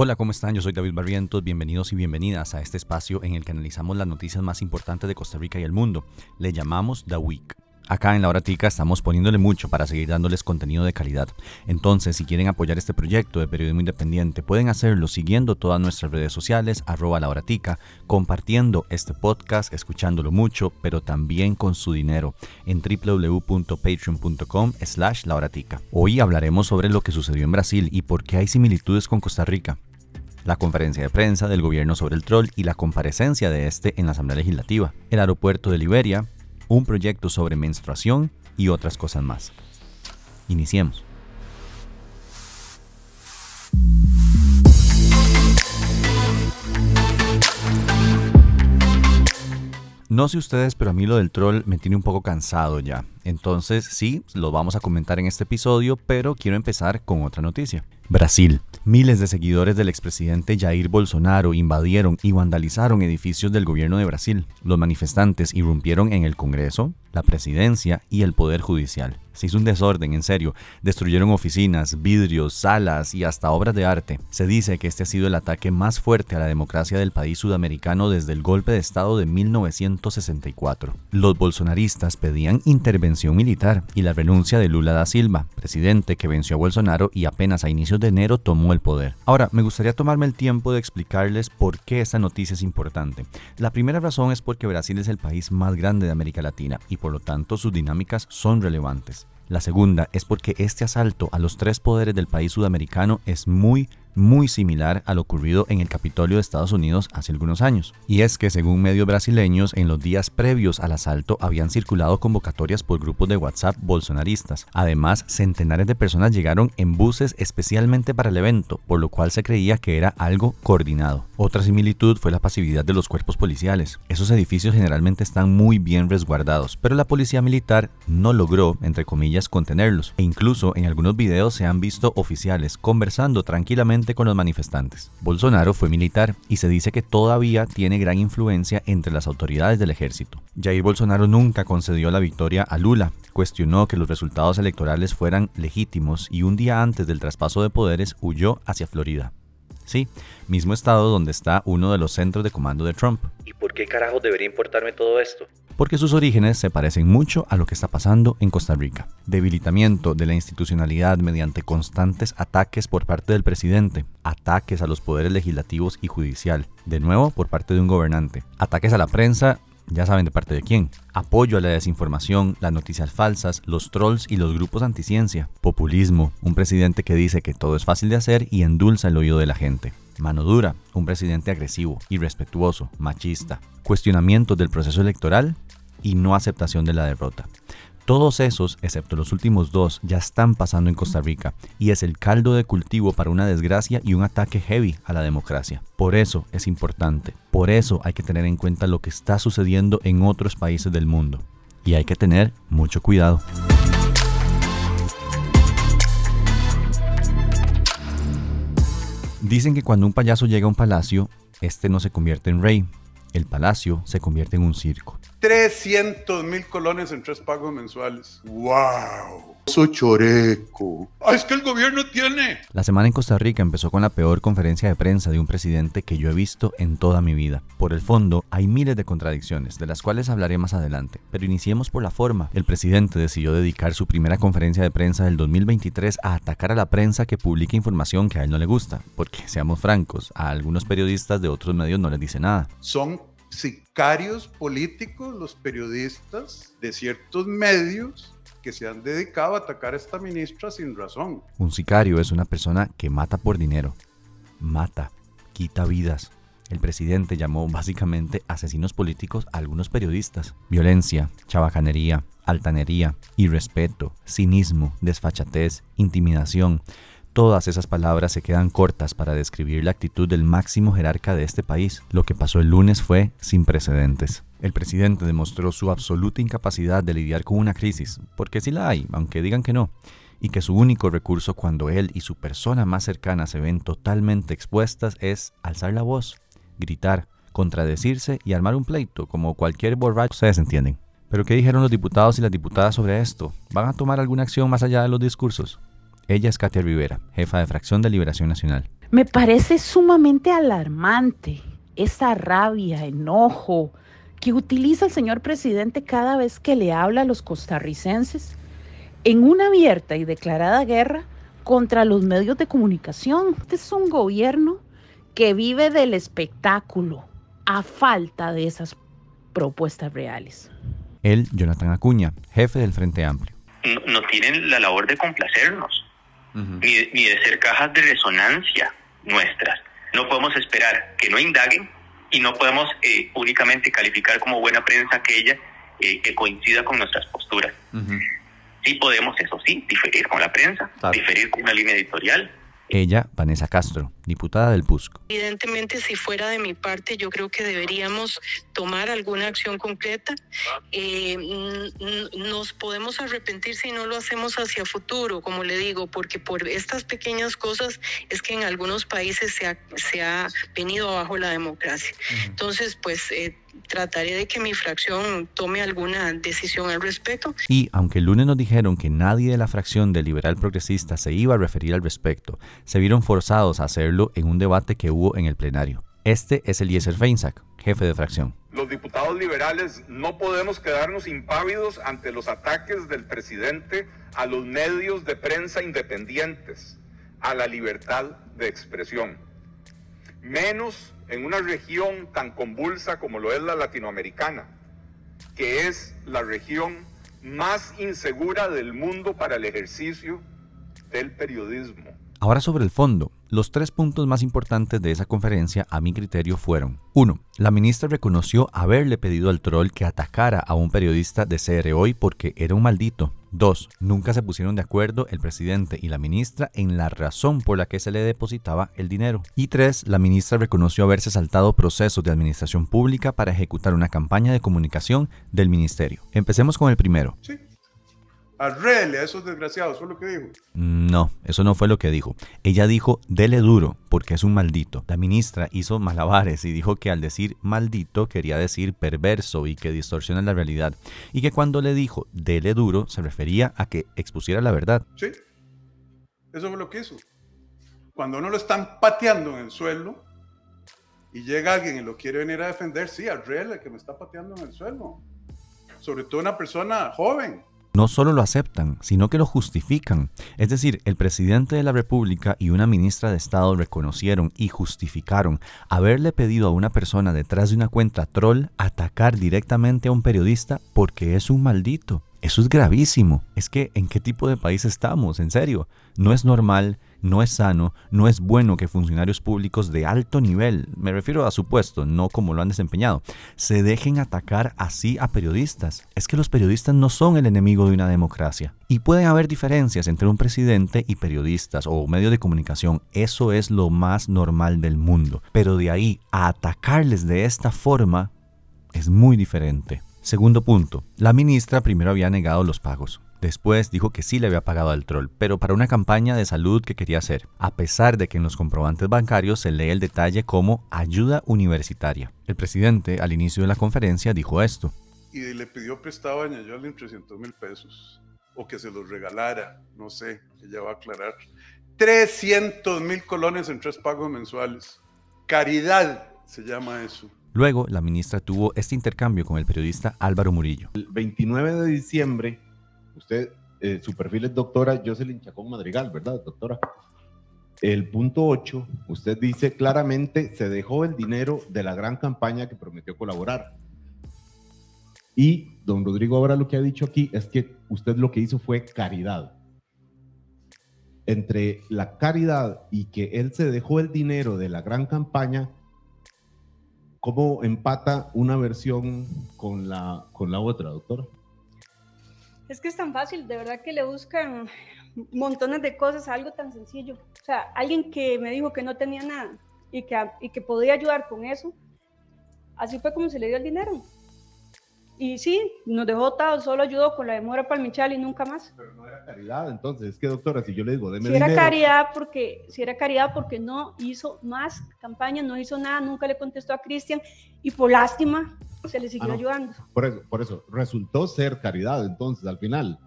Hola, ¿cómo están? Yo soy David Barrientos. Bienvenidos y bienvenidas a este espacio en el que analizamos las noticias más importantes de Costa Rica y el mundo. Le llamamos The Week. Acá en La Hora Tica estamos poniéndole mucho para seguir dándoles contenido de calidad. Entonces, si quieren apoyar este proyecto de periodismo independiente, pueden hacerlo siguiendo todas nuestras redes sociales, arroba La Hora compartiendo este podcast, escuchándolo mucho, pero también con su dinero en www.patreon.com slash La Hoy hablaremos sobre lo que sucedió en Brasil y por qué hay similitudes con Costa Rica la conferencia de prensa del gobierno sobre el troll y la comparecencia de este en la Asamblea Legislativa, el aeropuerto de Liberia, un proyecto sobre menstruación y otras cosas más. Iniciemos. No sé ustedes, pero a mí lo del troll me tiene un poco cansado ya. Entonces sí, lo vamos a comentar en este episodio, pero quiero empezar con otra noticia. Brasil. Miles de seguidores del expresidente Jair Bolsonaro invadieron y vandalizaron edificios del gobierno de Brasil. Los manifestantes irrumpieron en el Congreso, la presidencia y el Poder Judicial. Se hizo un desorden, en serio. Destruyeron oficinas, vidrios, salas y hasta obras de arte. Se dice que este ha sido el ataque más fuerte a la democracia del país sudamericano desde el golpe de Estado de 1964. Los bolsonaristas pedían intervención militar y la renuncia de Lula da Silva, presidente que venció a Bolsonaro y apenas a inicios de enero tomó el poder. Ahora, me gustaría tomarme el tiempo de explicarles por qué esta noticia es importante. La primera razón es porque Brasil es el país más grande de América Latina y por lo tanto sus dinámicas son relevantes. La segunda es porque este asalto a los tres poderes del país sudamericano es muy, muy similar a lo ocurrido en el Capitolio de Estados Unidos hace algunos años. Y es que según medios brasileños, en los días previos al asalto habían circulado convocatorias por grupos de WhatsApp bolsonaristas. Además, centenares de personas llegaron en buses especialmente para el evento, por lo cual se creía que era algo coordinado. Otra similitud fue la pasividad de los cuerpos policiales. Esos edificios generalmente están muy bien resguardados, pero la policía militar no logró, entre comillas, contenerlos. E incluso en algunos videos se han visto oficiales conversando tranquilamente con los manifestantes. Bolsonaro fue militar y se dice que todavía tiene gran influencia entre las autoridades del ejército. Jair Bolsonaro nunca concedió la victoria a Lula, cuestionó que los resultados electorales fueran legítimos y un día antes del traspaso de poderes huyó hacia Florida. Sí, mismo estado donde está uno de los centros de comando de Trump. ¿Y por qué carajo debería importarme todo esto? Porque sus orígenes se parecen mucho a lo que está pasando en Costa Rica. Debilitamiento de la institucionalidad mediante constantes ataques por parte del presidente, ataques a los poderes legislativos y judicial, de nuevo por parte de un gobernante, ataques a la prensa ya saben de parte de quién. Apoyo a la desinformación, las noticias falsas, los trolls y los grupos anticiencia. Populismo, un presidente que dice que todo es fácil de hacer y endulza el oído de la gente. Mano dura, un presidente agresivo, irrespetuoso, machista. Cuestionamiento del proceso electoral y no aceptación de la derrota. Todos esos, excepto los últimos dos, ya están pasando en Costa Rica y es el caldo de cultivo para una desgracia y un ataque heavy a la democracia. Por eso es importante, por eso hay que tener en cuenta lo que está sucediendo en otros países del mundo. Y hay que tener mucho cuidado. Dicen que cuando un payaso llega a un palacio, este no se convierte en rey, el palacio se convierte en un circo. 300 mil colones en tres pagos mensuales. ¡Wow! Soy choreco. ¡Ah, es que el gobierno tiene! La semana en Costa Rica empezó con la peor conferencia de prensa de un presidente que yo he visto en toda mi vida. Por el fondo, hay miles de contradicciones, de las cuales hablaré más adelante. Pero iniciemos por la forma. El presidente decidió dedicar su primera conferencia de prensa del 2023 a atacar a la prensa que publica información que a él no le gusta. Porque, seamos francos, a algunos periodistas de otros medios no les dice nada. Son sicarios políticos, los periodistas de ciertos medios que se han dedicado a atacar a esta ministra sin razón. Un sicario es una persona que mata por dinero, mata, quita vidas. El presidente llamó básicamente asesinos políticos a algunos periodistas. Violencia, chabacanería, altanería, irrespeto, cinismo, desfachatez, intimidación. Todas esas palabras se quedan cortas para describir la actitud del máximo jerarca de este país. Lo que pasó el lunes fue sin precedentes. El presidente demostró su absoluta incapacidad de lidiar con una crisis, porque sí la hay, aunque digan que no, y que su único recurso cuando él y su persona más cercana se ven totalmente expuestas es alzar la voz, gritar, contradecirse y armar un pleito, como cualquier borracho. Ustedes entienden. Pero ¿qué dijeron los diputados y las diputadas sobre esto? ¿Van a tomar alguna acción más allá de los discursos? Ella es Katia Rivera, jefa de fracción de Liberación Nacional. Me parece sumamente alarmante esa rabia, enojo que utiliza el señor presidente cada vez que le habla a los costarricenses en una abierta y declarada guerra contra los medios de comunicación. Este es un gobierno que vive del espectáculo a falta de esas propuestas reales. Él, Jonathan Acuña, jefe del Frente Amplio. No, tienen la labor de complacernos, ni, de ser cajas de resonancia nuestras. No podemos esperar que no indaguen y no podemos eh, únicamente calificar como buena prensa aquella eh, que coincida con nuestras posturas. Sí podemos, eso sí, diferir con la prensa, diferir con una línea editorial, ella, Vanessa Castro, diputada del PUSC. Evidentemente, si fuera de mi parte, yo creo que deberíamos tomar alguna acción concreta. Eh, nos podemos arrepentir si no lo hacemos hacia futuro, como le digo, porque por estas pequeñas cosas es que en algunos países se ha, se ha venido abajo la democracia. Entonces, pues... Eh, trataré de que mi fracción tome alguna decisión al respecto. Y aunque el lunes nos dijeron que nadie de la fracción del liberal progresista se iba a referir al respecto, se vieron forzados a hacerlo en un debate que hubo en el plenario. Este es Eliezer Feinsack, jefe de fracción. Los diputados liberales no podemos quedarnos impávidos ante los ataques del presidente a los medios de prensa independientes, a la libertad de expresión. Menos en una región tan convulsa como lo es la latinoamericana, que es la región más insegura del mundo para el ejercicio del periodismo. Ahora sobre el fondo, los tres puntos más importantes de esa conferencia a mi criterio fueron 1. La ministra reconoció haberle pedido al troll que atacara a un periodista de CR Hoy porque era un maldito. 2. Nunca se pusieron de acuerdo el presidente y la ministra en la razón por la que se le depositaba el dinero. Y 3. La ministra reconoció haberse saltado procesos de administración pública para ejecutar una campaña de comunicación del ministerio. Empecemos con el primero. Sí. Arregle a esos desgraciados, ¿fue lo que dijo? No, eso no fue lo que dijo. Ella dijo, dele duro, porque es un maldito. La ministra hizo malabares y dijo que al decir maldito quería decir perverso y que distorsiona la realidad. Y que cuando le dijo, dele duro, se refería a que expusiera la verdad. Sí, eso fue lo que hizo. Cuando uno lo están pateando en el suelo y llega alguien y lo quiere venir a defender, sí, arregle que me está pateando en el suelo. Sobre todo una persona joven no solo lo aceptan, sino que lo justifican. Es decir, el presidente de la República y una ministra de Estado reconocieron y justificaron haberle pedido a una persona detrás de una cuenta troll atacar directamente a un periodista porque es un maldito. Eso es gravísimo. Es que, ¿en qué tipo de país estamos? En serio, no es normal no es sano, no es bueno que funcionarios públicos de alto nivel, me refiero a su puesto, no como lo han desempeñado, se dejen atacar así a periodistas. Es que los periodistas no son el enemigo de una democracia. Y pueden haber diferencias entre un presidente y periodistas o medios de comunicación, eso es lo más normal del mundo. Pero de ahí a atacarles de esta forma es muy diferente. Segundo punto, la ministra primero había negado los pagos. Después dijo que sí le había pagado al troll, pero para una campaña de salud que quería hacer, a pesar de que en los comprobantes bancarios se lee el detalle como ayuda universitaria. El presidente al inicio de la conferencia dijo esto. Y le pidió prestado a Ñayolin 300 mil pesos, o que se los regalara, no sé, ella va a aclarar. 300 mil colones en tres pagos mensuales. Caridad se llama eso. Luego, la ministra tuvo este intercambio con el periodista Álvaro Murillo. El 29 de diciembre Usted, eh, su perfil es doctora Jocelyn Chacón Madrigal, ¿verdad, doctora? El punto 8, usted dice claramente, se dejó el dinero de la gran campaña que prometió colaborar. Y don Rodrigo ahora lo que ha dicho aquí es que usted lo que hizo fue caridad. Entre la caridad y que él se dejó el dinero de la gran campaña, ¿cómo empata una versión con la, con la otra, doctora? Es que es tan fácil, de verdad que le buscan montones de cosas a algo tan sencillo. O sea, alguien que me dijo que no tenía nada y que, y que podía ayudar con eso, así fue como se le dio el dinero. Y sí, nos dejó votados, solo ayudó con la demora para el Michal y nunca más. Pero no era caridad, entonces, es que doctora, si yo le digo, deme si era caridad porque Si era caridad porque no hizo más campaña, no hizo nada, nunca le contestó a Cristian y por lástima se le siguió ah, ayudando. Por eso, por eso, resultó ser caridad entonces al final.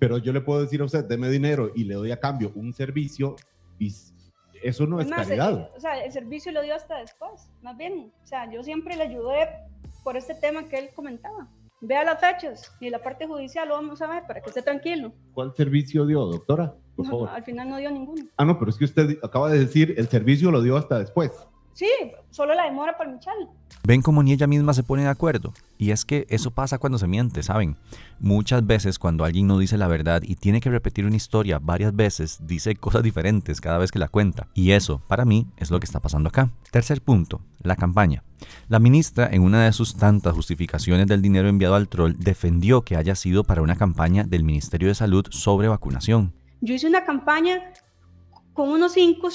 Pero yo le puedo decir a usted, deme dinero y le doy a cambio un servicio y eso no es, más, caridad. el- o sea, el servicio lo dio hasta después, más bien. O sea, yo siempre le ayudé por este tema que él comentaba. Vea las fechas y la parte judicial lo vamos a ver para que esté tranquilo. ¿Cuál servicio dio, doctora? Por No, al final no dio ninguno. Ah, no, pero es que usted acaba de decir el servicio lo dio hasta después. Sí, solo la demora para Michal. Ven como ni ella misma se pone de acuerdo. Y es que eso pasa cuando se miente, ¿saben? Muchas veces cuando alguien no dice la verdad y tiene que repetir una historia varias veces, dice cosas diferentes cada vez que la cuenta. Y eso, para mí, es lo que está pasando acá. Tercer punto, la campaña. La ministra, en una de sus tantas justificaciones del dinero enviado al troll, defendió que haya sido para una campaña del Ministerio de Salud sobre vacunación. Yo hice una campaña con unos cinco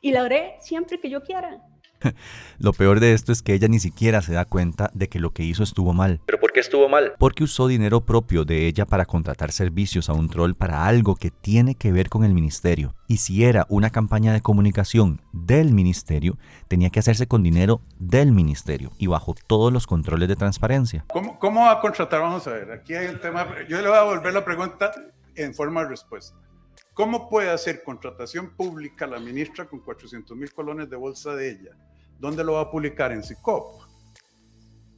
y la haré siempre que yo quiera. Lo peor de esto es que ella ni siquiera se da cuenta de que lo que hizo estuvo mal. ¿Pero por qué estuvo mal? porque usó dinero propio de ella para contratar servicios a un troll para algo que tiene que ver con el ministerio. Y si era una campaña de comunicación del ministerio, tenía que hacerse con dinero del ministerio y bajo todos los controles de transparencia. ¿Cómo, ¿Cómo va a contratar? Vamos a ver, aquí hay un tema. Yo le voy a volver la pregunta en forma de respuesta. ¿Cómo puede hacer contratación pública la ministra con 400 mil colones de bolsa de ella? ¿Dónde lo va a publicar? En SICOP.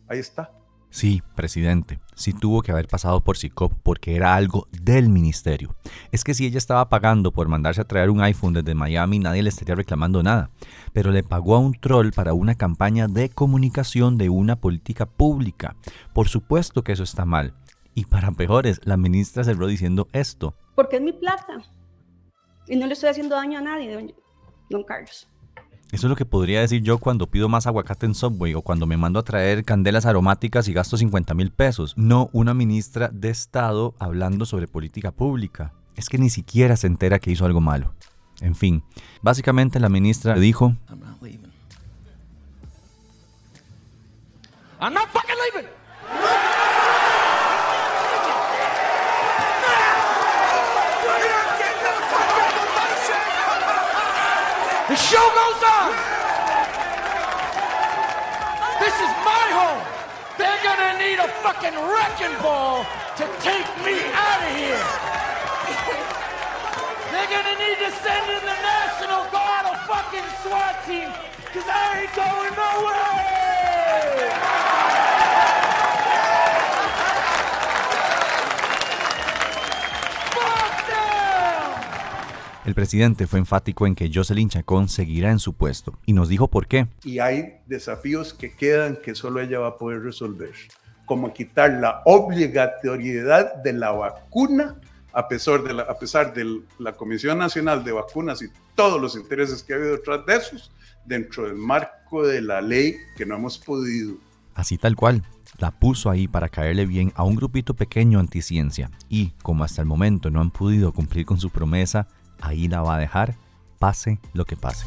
Ahí está. Sí, presidente, sí tuvo que haber pasado por SICOP porque era algo del ministerio. Es que si ella estaba pagando por mandarse a traer un iPhone desde Miami, nadie le estaría reclamando nada. Pero le pagó a un troll para una campaña de comunicación de una política pública. Por supuesto que eso está mal. Y para peores, la ministra cerró diciendo esto. Porque es mi plata. Y no le estoy haciendo daño a nadie, don, don Carlos. Eso es lo que podría decir yo cuando pido más aguacate en Subway o cuando me mando a traer candelas aromáticas y gasto 50 mil pesos. No una ministra de Estado hablando sobre política pública. Es que ni siquiera se entera que hizo algo malo. En fin, básicamente la ministra dijo, I'm not leaving. I'm not fucking leaving. The show goes on. This is my home. They're gonna need a fucking wrecking ball to take me out of here. They're gonna need to send in the National Guard, a fucking SWAT team, cause I ain't going nowhere! El presidente fue enfático en que Jocelyn Chacón seguirá en su puesto y nos dijo por qué. Y hay desafíos que quedan que solo ella va a poder resolver, como quitar la obligatoriedad de la vacuna a pesar de la, a pesar de la Comisión Nacional de Vacunas y todos los intereses que ha habido detrás de esos, dentro del marco de la ley que no hemos podido. Así tal cual, la puso ahí para caerle bien a un grupito pequeño anticiencia y, como hasta el momento no han podido cumplir con su promesa, ahí la va a dejar, pase lo que pase.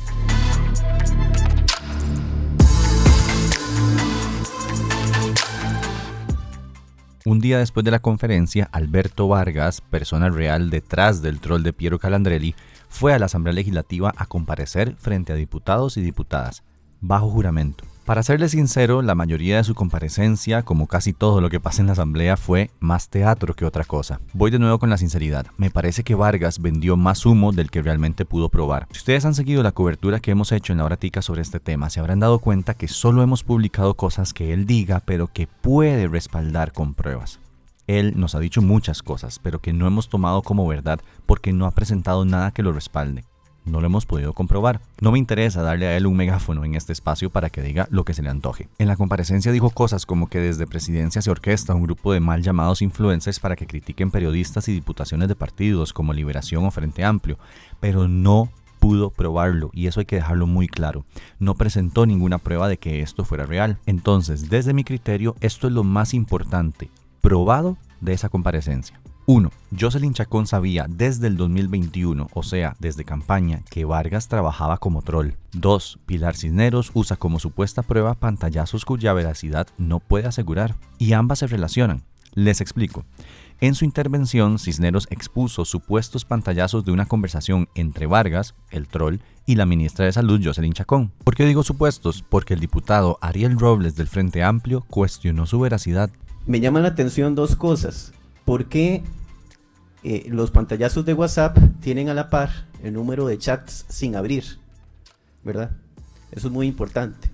Un día después de la conferencia, Alberto Vargas, persona real detrás del troll de Piero Calandrelli, fue a la Asamblea Legislativa a comparecer frente a diputados y diputadas, bajo juramento. Para serle sincero, la mayoría de su comparecencia, como casi todo lo que pasa en la Asamblea, fue más teatro que otra cosa. Voy de nuevo con la sinceridad. Me parece que Vargas vendió más humo del que realmente pudo probar. Si ustedes han seguido la cobertura que hemos hecho en la Horatica sobre este tema, se habrán dado cuenta que solo hemos publicado cosas que él diga, pero que puede respaldar con pruebas. Él nos ha dicho muchas cosas, pero que no hemos tomado como verdad porque no ha presentado nada que lo respalde. No lo hemos podido comprobar. No me interesa darle a él un megáfono en este espacio para que diga lo que se le antoje. En la comparecencia dijo cosas como que desde presidencia se orquesta un grupo de mal llamados influencers para que critiquen periodistas y diputaciones de partidos como Liberación o Frente Amplio, pero no pudo probarlo y eso hay que dejarlo muy claro. No presentó ninguna prueba de que esto fuera real. Entonces, desde mi criterio, esto es lo más importante, probado de esa comparecencia. 1. Jocelyn Chacón sabía desde el 2021, o sea, desde campaña, que Vargas trabajaba como troll. 2. Pilar Cisneros usa como supuesta prueba pantallazos cuya veracidad no puede asegurar. Y ambas se relacionan. Les explico. En su intervención, Cisneros expuso supuestos pantallazos de una conversación entre Vargas, el troll, y la ministra de Salud, Jocelyn Chacón. ¿Por qué digo supuestos? Porque el diputado Ariel Robles del Frente Amplio cuestionó su veracidad. Me llama la atención dos cosas. ¿Por qué eh, los pantallazos de WhatsApp tienen a la par el número de chats sin abrir, ¿verdad? Eso es muy importante.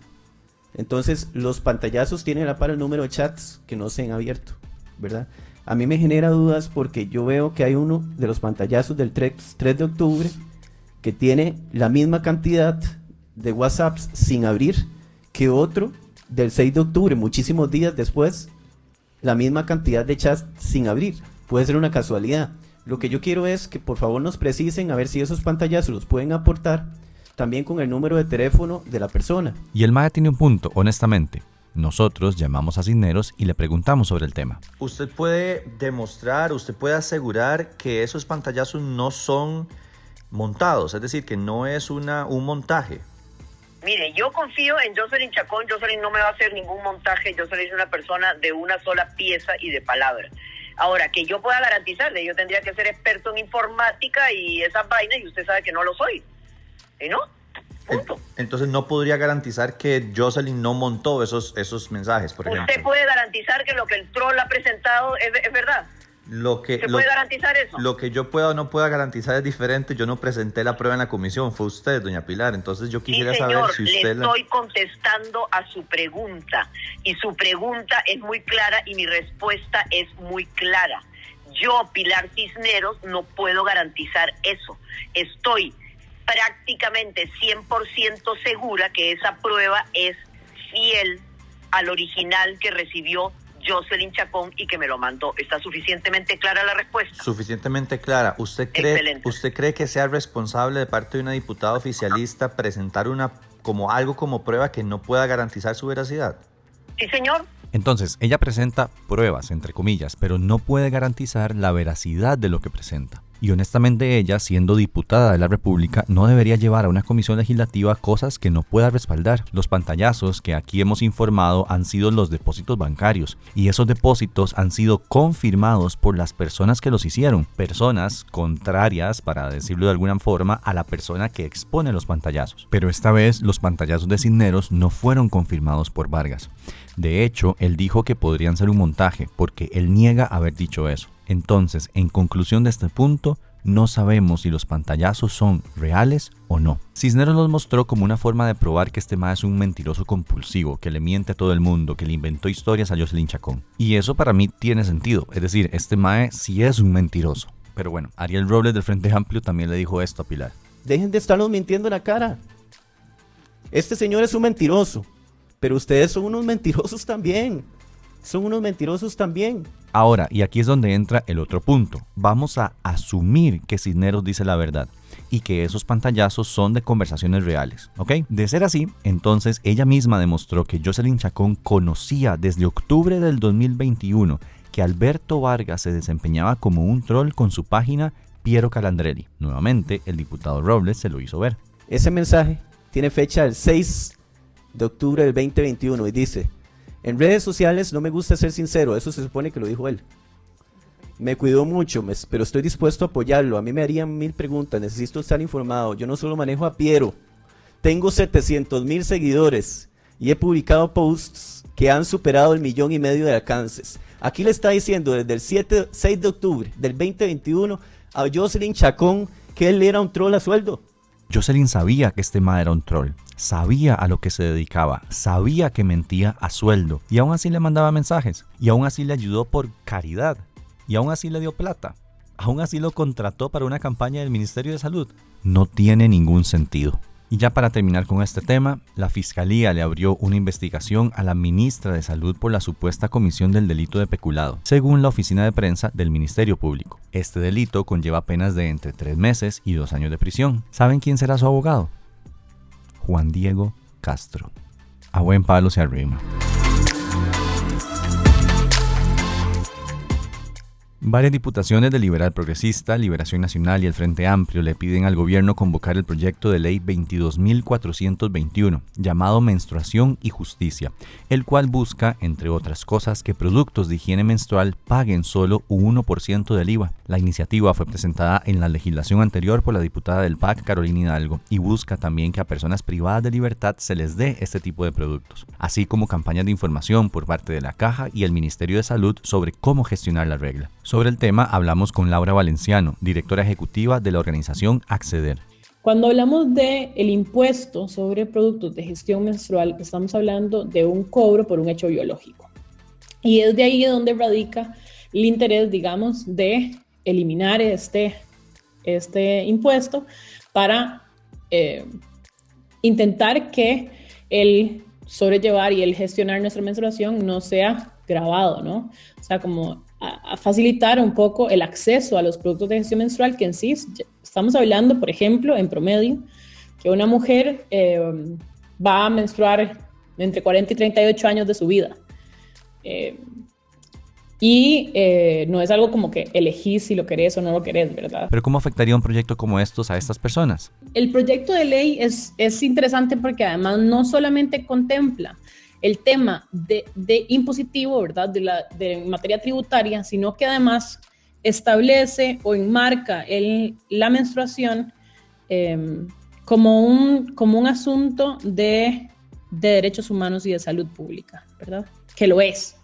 Entonces, los pantallazos tienen a la par el número de chats que no se han abierto, ¿verdad? A mí me genera dudas porque yo veo que hay uno de los pantallazos del 3, 3 de octubre que tiene la misma cantidad de WhatsApps sin abrir que otro del 6 de octubre, muchísimos días después, la misma cantidad de chats sin abrir. Puede ser una casualidad. Lo que yo quiero es que por favor nos precisen a ver si esos pantallazos los pueden aportar también con el número de teléfono de la persona. Y el MAE tiene un punto, honestamente. Nosotros llamamos a Cisneros y le preguntamos sobre el tema. Usted puede demostrar, usted puede asegurar que esos pantallazos no son montados, es decir, que no es una, un montaje. Mire, yo confío en Jocelyn Chacón. Jocelyn no me va a hacer ningún montaje. Jocelyn es una persona de una sola pieza y de palabra. Ahora, que yo pueda garantizarle, yo tendría que ser experto en informática y esas vainas, y usted sabe que no lo soy. ¿Y no? Punto. Entonces no podría garantizar que Jocelyn no montó esos, esos mensajes, por ejemplo. ¿Usted puede garantizar que lo que el troll ha presentado es, es verdad? Lo que, ¿Se lo, puede garantizar eso? Lo que yo pueda o no pueda garantizar es diferente. Yo no presenté la prueba en la comisión, fue usted, doña Pilar. Entonces yo quisiera sí, señor, saber si usted... le la- estoy contestando a su pregunta y su pregunta es muy clara y mi respuesta es muy clara. Yo, Pilar Cisneros, no puedo garantizar eso. Estoy prácticamente 100% segura que esa prueba es fiel al original que recibió Jocelyn Chacón y que me lo mandó. ¿Está suficientemente clara la respuesta? Suficientemente clara. ¿Usted cree, Excelente. ¿Usted cree que sea responsable de parte de una diputada oficialista presentar una como algo como prueba que no pueda garantizar su veracidad? Sí, señor. Entonces, ella presenta pruebas, entre comillas, pero no puede garantizar la veracidad de lo que presenta. Y honestamente ella, siendo diputada de la República, no debería llevar a una comisión legislativa cosas que no pueda respaldar. Los pantallazos que aquí hemos informado han sido los depósitos bancarios y esos depósitos han sido confirmados por las personas que los hicieron, personas contrarias, para decirlo de alguna forma, a la persona que expone los pantallazos. Pero esta vez los pantallazos de Cisneros no fueron confirmados por Vargas. De hecho, él dijo que podrían ser un montaje, porque él niega haber dicho eso. Entonces, en conclusión de este punto, no sabemos si los pantallazos son reales o no. Cisneros los mostró como una forma de probar que este ma es un mentiroso compulsivo, que le miente a todo el mundo, que le inventó historias a Jocelyn Chacón. Y eso para mí tiene sentido, es decir, este mae sí es un mentiroso. Pero bueno, Ariel Robles del Frente Amplio también le dijo esto a Pilar. Dejen de estarnos mintiendo en la cara. Este señor es un mentiroso, pero ustedes son unos mentirosos también. Son unos mentirosos también. Ahora, y aquí es donde entra el otro punto. Vamos a asumir que Cisneros dice la verdad y que esos pantallazos son de conversaciones reales, ¿ok? De ser así, entonces ella misma demostró que Jocelyn Chacón conocía desde octubre del 2021 que Alberto Vargas se desempeñaba como un troll con su página Piero Calandrelli. Nuevamente, el diputado Robles se lo hizo ver. Ese mensaje tiene fecha del 6 de octubre del 2021 y dice, en redes sociales no me gusta ser sincero, eso se supone que lo dijo él. Me cuidó mucho, me- pero estoy dispuesto a apoyarlo. A mí me harían mil preguntas, necesito estar informado. Yo no solo manejo a Piero, tengo 700 mil seguidores y he publicado posts que han superado el millón y medio de alcances. Aquí le está diciendo desde el 7, 6 de octubre del 2021 a Jocelyn Chacón que él era un troll a sueldo. Jocelyn sabía que este ma era un troll, sabía a lo que se dedicaba, sabía que mentía a sueldo y aún así le mandaba mensajes y aún así le ayudó por caridad y aún así le dio plata, aún así lo contrató para una campaña del Ministerio de Salud. No tiene ningún sentido. Y ya para terminar con este tema, la Fiscalía le abrió una investigación a la ministra de Salud por la supuesta comisión del delito de peculado, según la oficina de prensa del Ministerio Público. Este delito conlleva penas de entre tres meses y dos años de prisión. ¿Saben quién será su abogado? Juan Diego Castro. A buen palo se arrima. Varias diputaciones de Liberal Progresista, Liberación Nacional y el Frente Amplio le piden al gobierno convocar el proyecto de ley 22.421, llamado Menstruación y Justicia, el cual busca, entre otras cosas, que productos de higiene menstrual paguen solo un 1% del IVA. La iniciativa fue presentada en la legislación anterior por la diputada del PAC, Carolina Hidalgo, y busca también que a personas privadas de libertad se les dé este tipo de productos, así como campañas de información por parte de la Caja y el Ministerio de Salud sobre cómo gestionar la regla. Sobre el tema hablamos con Laura Valenciano, directora ejecutiva de la organización Acceder. Cuando hablamos de el impuesto sobre productos de gestión menstrual, estamos hablando de un cobro por un hecho biológico. Y es de ahí donde radica el interés, digamos, de eliminar este, este impuesto para eh, intentar que el sobrellevar y el gestionar nuestra menstruación no sea grabado, ¿no? O sea, como a, facilitar un poco el acceso a los productos de gestión menstrual que en sí estamos hablando, por ejemplo, en promedio, que una mujer eh, va a menstruar entre 40 y 38 años de su vida. Eh, y eh, no es algo como que elegís si lo querés o no lo querés, ¿verdad? Pero ¿cómo afectaría un proyecto como estos a estas personas? El proyecto de ley es, es interesante porque además no solamente contempla el tema de, impositivo, ¿verdad? De, la, materia tributaria, sino que además establece o enmarca la menstruación em, como, un, como un asunto de, de derechos humanos y de salud pública, ¿verdad? Que lo es.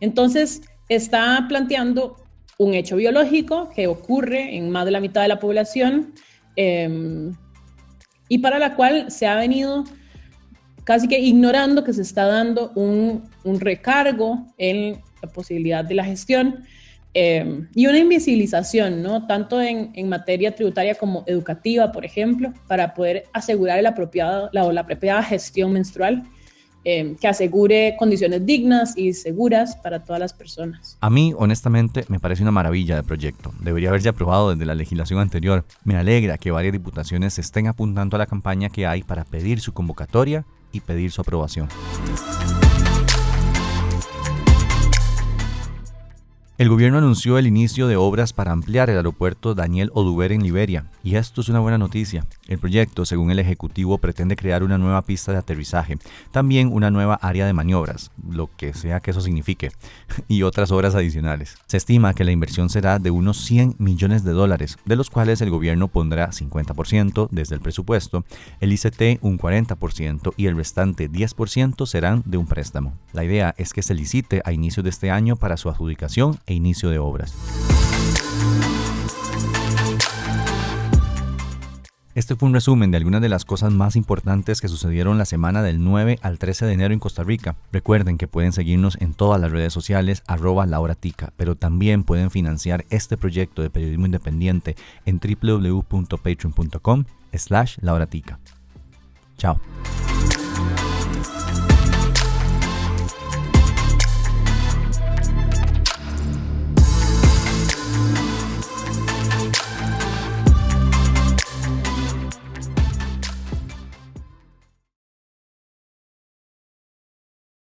Entonces, está planteando un hecho biológico que ocurre en más de la mitad de la población em, y para la cual se ha venido casi que ignorando que se está dando un, un recargo en la posibilidad de la gestión em, y una invisibilización, ¿no? Tanto en, en, materia tributaria como educativa, por ejemplo, para poder asegurar el apropiado, la, la apropiada gestión menstrual Em, que asegure condiciones dignas y seguras para todas las personas. A mí, honestamente, me parece una maravilla de proyecto. Debería haberse aprobado desde la legislación anterior. Me alegra que varias diputaciones estén apuntando a la campaña que hay para pedir su convocatoria y pedir su aprobación. El gobierno anunció el inicio de obras para ampliar el aeropuerto Daniel Oduber en Liberia, y esto es una buena noticia. El proyecto, según el Ejecutivo, pretende crear una nueva pista de aterrizaje, también una nueva área de maniobras, lo que sea que eso signifique, y otras obras adicionales. Se estima que la inversión será de unos 100 millones de dólares, de los cuales el gobierno pondrá 50% desde el presupuesto, el ICT un 40% y el restante 10% serán de un préstamo. La idea es que se licite a inicios de este año para su adjudicación e inicio de obras. Este fue un resumen de algunas de las cosas más importantes que sucedieron la semana del 9 al 13 de enero en Costa Rica. Recuerden que pueden seguirnos en todas las redes sociales arroba lauratica, pero también pueden financiar este proyecto de periodismo independiente en www.patreon.com slash lauratica. Chao.